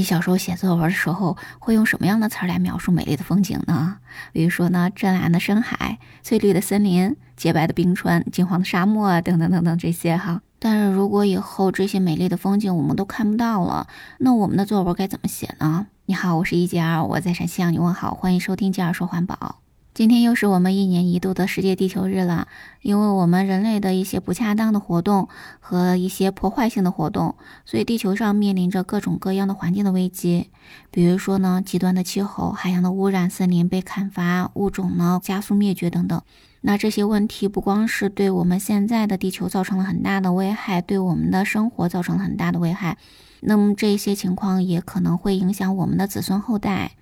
你小时候写作文的时候会用什么样的词儿来描述美丽的风景呢？比如说呢，湛蓝的深海、翠绿的森林、洁白的冰川、金黄的沙漠啊，等等等等这些哈。但是如果以后这些美丽的风景我们都看不到了，那我们的作文该怎么写呢？你好，我是一杰二，我在陕西向你问好，欢迎收听杰二说环保。今天又是我们一年一度的世界地球日了，因为我们人类的一些不恰当的活动和一些破坏性的活动，所以地球上面临着各种各样的环境的危机。比如说呢，极端的气候、海洋的污染、森林被砍伐、物种呢加速灭绝等等。那这些问题不光是对我们现在的地球造成了很大的危害，对我们的生活造成了很大的危害。那么这些情况也可能会影响我们的子孙后代。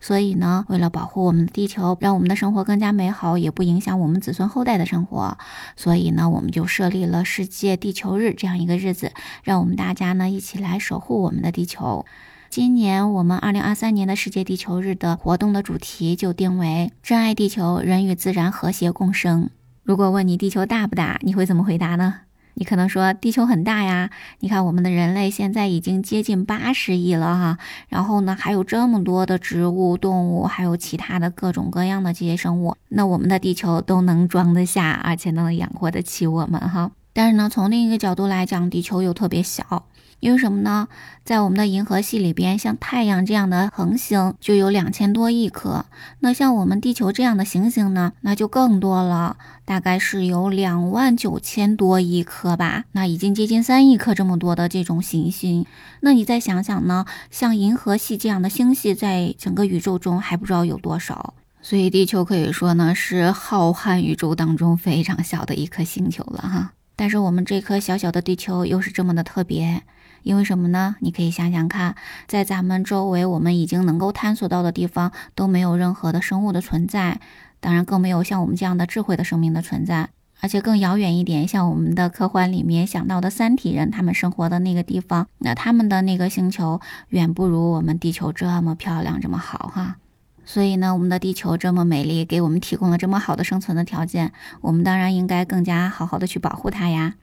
所以呢，为了保护我们的地球，让我们的生活更加美好，也不影响我们子孙后代的生活，所以呢，我们就设立了世界地球日这样一个日子，让我们大家呢一起来守护我们的地球。今年我们二零二三年的世界地球日的活动的主题就定为“珍爱地球，人与自然和谐共生”。如果问你地球大不大，你会怎么回答呢？你可能说地球很大呀，你看我们的人类现在已经接近八十亿了哈，然后呢还有这么多的植物、动物，还有其他的各种各样的这些生物，那我们的地球都能装得下，而且能养活得起我们哈。但是呢，从另一个角度来讲，地球又特别小。因为什么呢？在我们的银河系里边，像太阳这样的恒星就有两千多亿颗。那像我们地球这样的行星呢，那就更多了，大概是有两万九千多亿颗吧。那已经接近三亿颗这么多的这种行星。那你再想想呢？像银河系这样的星系，在整个宇宙中还不知道有多少。所以地球可以说呢，是浩瀚宇宙当中非常小的一颗星球了哈。但是我们这颗小小的地球又是这么的特别。因为什么呢？你可以想想看，在咱们周围，我们已经能够探索到的地方都没有任何的生物的存在，当然更没有像我们这样的智慧的生命的存在。而且更遥远一点，像我们的科幻里面想到的三体人，他们生活的那个地方，那他们的那个星球远不如我们地球这么漂亮，这么好哈。所以呢，我们的地球这么美丽，给我们提供了这么好的生存的条件，我们当然应该更加好好的去保护它呀。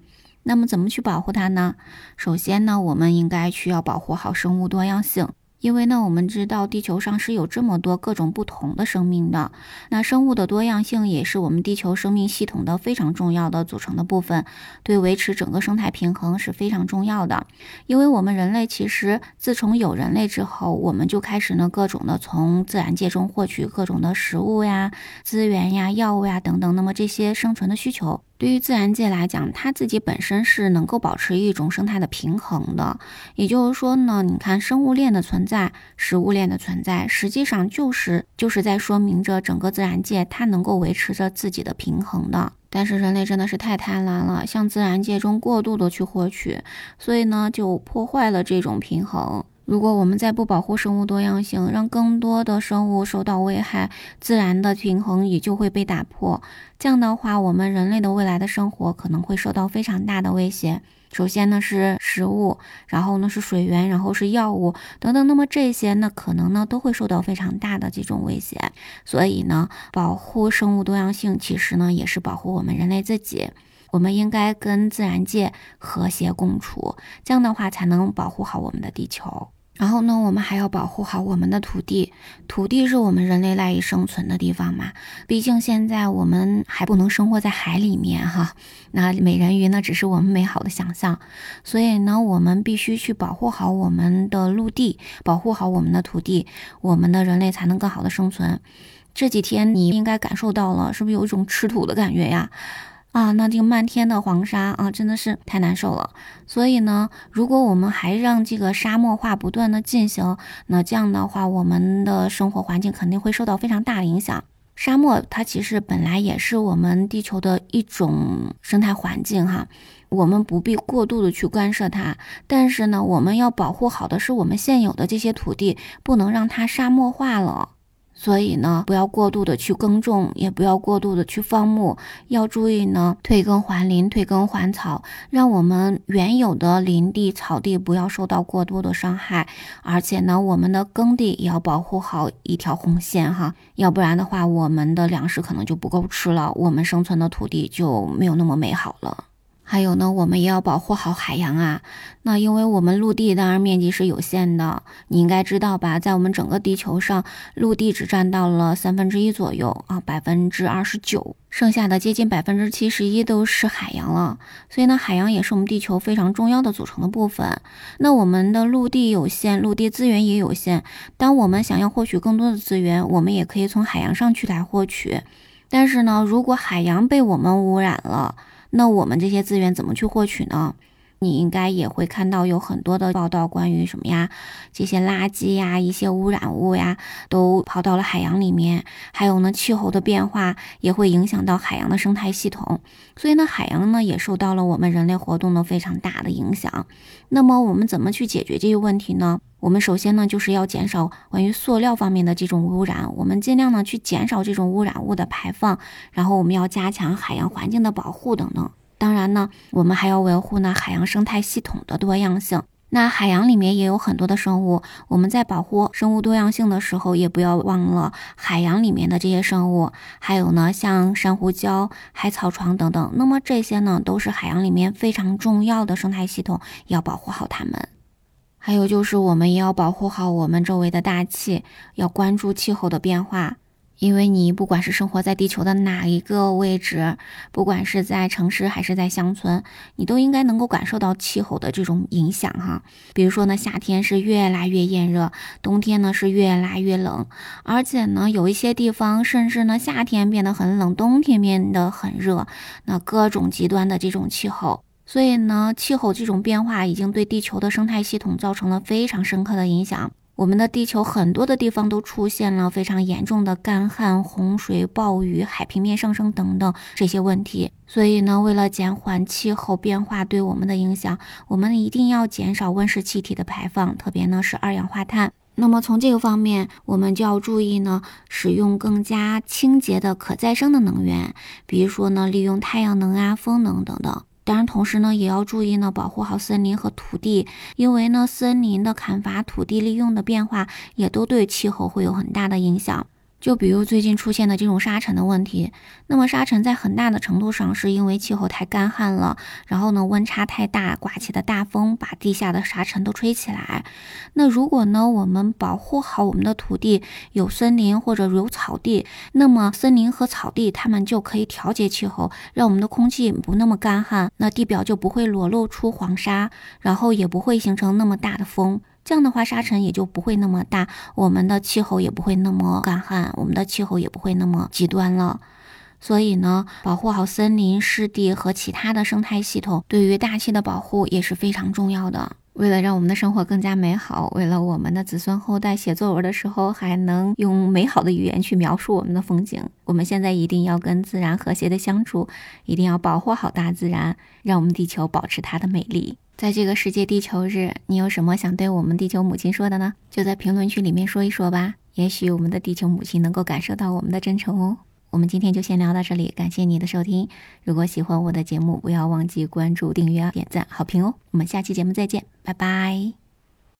那么怎么去保护它呢？首先呢，我们应该需要保护好生物多样性。因为呢，我们知道地球上是有这么多各种不同的生命的，那生物的多样性也是我们地球生命系统的非常重要的组成的部分，对维持整个生态平衡是非常重要的。因为我们人类其实自从有人类之后，我们就开始呢各种的从自然界中获取各种的食物呀、资源呀、药物呀等等，那么这些生存的需求。对于自然界来讲，它自己本身是能够保持一种生态的平衡的。也就是说呢，你看生物链的存在、食物链的存在，实际上就是就是在说明着整个自然界它能够维持着自己的平衡的。但是人类真的是太贪婪了，向自然界中过度的去获取，所以呢，就破坏了这种平衡。如果我们再不保护生物多样性，让更多的生物受到危害，自然的平衡也就会被打破。这样的话，我们人类的未来的生活可能会受到非常大的威胁。首先呢是食物，然后呢是水源，然后是药物等等。那么这些呢可能呢都会受到非常大的这种威胁。所以呢，保护生物多样性其实呢也是保护我们人类自己。我们应该跟自然界和谐共处，这样的话才能保护好我们的地球。然后呢，我们还要保护好我们的土地。土地是我们人类赖以生存的地方嘛。毕竟现在我们还不能生活在海里面哈。那美人鱼呢，只是我们美好的想象。所以呢，我们必须去保护好我们的陆地，保护好我们的土地，我们的人类才能更好的生存。这几天你应该感受到了，是不是有一种吃土的感觉呀？啊，那这个漫天的黄沙啊，真的是太难受了。所以呢，如果我们还让这个沙漠化不断的进行，那这样的话，我们的生活环境肯定会受到非常大的影响。沙漠它其实本来也是我们地球的一种生态环境哈，我们不必过度的去干涉它。但是呢，我们要保护好的是我们现有的这些土地，不能让它沙漠化了。所以呢，不要过度的去耕种，也不要过度的去放牧，要注意呢，退耕还林，退耕还草，让我们原有的林地、草地不要受到过多的伤害。而且呢，我们的耕地也要保护好一条红线哈，要不然的话，我们的粮食可能就不够吃了，我们生存的土地就没有那么美好了。还有呢，我们也要保护好海洋啊。那因为我们陆地当然面积是有限的，你应该知道吧？在我们整个地球上，陆地只占到了三分之一左右啊，百分之二十九，剩下的接近百分之七十一都是海洋了。所以呢，海洋也是我们地球非常重要的组成的部分。那我们的陆地有限，陆地资源也有限。当我们想要获取更多的资源，我们也可以从海洋上去来获取。但是呢，如果海洋被我们污染了，那我们这些资源怎么去获取呢？你应该也会看到有很多的报道，关于什么呀？这些垃圾呀，一些污染物呀，都跑到了海洋里面。还有呢，气候的变化也会影响到海洋的生态系统。所以呢，海洋呢也受到了我们人类活动的非常大的影响。那么我们怎么去解决这些问题呢？我们首先呢就是要减少关于塑料方面的这种污染，我们尽量呢去减少这种污染物的排放，然后我们要加强海洋环境的保护等等。当然呢，我们还要维护呢海洋生态系统的多样性。那海洋里面也有很多的生物，我们在保护生物多样性的时候，也不要忘了海洋里面的这些生物。还有呢，像珊瑚礁、海草床等等。那么这些呢，都是海洋里面非常重要的生态系统，要保护好它们。还有就是，我们也要保护好我们周围的大气，要关注气候的变化。因为你不管是生活在地球的哪一个位置，不管是在城市还是在乡村，你都应该能够感受到气候的这种影响哈。比如说呢，夏天是越来越炎热，冬天呢是越来越冷，而且呢，有一些地方甚至呢夏天变得很冷，冬天变得很热，那各种极端的这种气候，所以呢，气候这种变化已经对地球的生态系统造成了非常深刻的影响。我们的地球很多的地方都出现了非常严重的干旱、洪水、暴雨、海平面上升等等这些问题。所以呢，为了减缓气候变化对我们的影响，我们一定要减少温室气体的排放，特别呢是二氧化碳。那么从这个方面，我们就要注意呢，使用更加清洁的可再生的能源，比如说呢，利用太阳能啊、风能等等。当然，同时呢，也要注意呢，保护好森林和土地，因为呢，森林的砍伐、土地利用的变化，也都对气候会有很大的影响。就比如最近出现的这种沙尘的问题，那么沙尘在很大的程度上是因为气候太干旱了，然后呢温差太大，刮起的大风把地下的沙尘都吹起来。那如果呢我们保护好我们的土地，有森林或者有草地，那么森林和草地它们就可以调节气候，让我们的空气不那么干旱，那地表就不会裸露出黄沙，然后也不会形成那么大的风。这样的话，沙尘也就不会那么大，我们的气候也不会那么干旱，我们的气候也不会那么极端了。所以呢，保护好森林、湿地和其他的生态系统，对于大气的保护也是非常重要的。为了让我们的生活更加美好，为了我们的子孙后代写作文的时候还能用美好的语言去描述我们的风景，我们现在一定要跟自然和谐的相处，一定要保护好大自然，让我们地球保持它的美丽。在这个世界地球日，你有什么想对我们地球母亲说的呢？就在评论区里面说一说吧。也许我们的地球母亲能够感受到我们的真诚哦。我们今天就先聊到这里，感谢你的收听。如果喜欢我的节目，不要忘记关注、订阅、点赞、好评哦。我们下期节目再见，拜拜。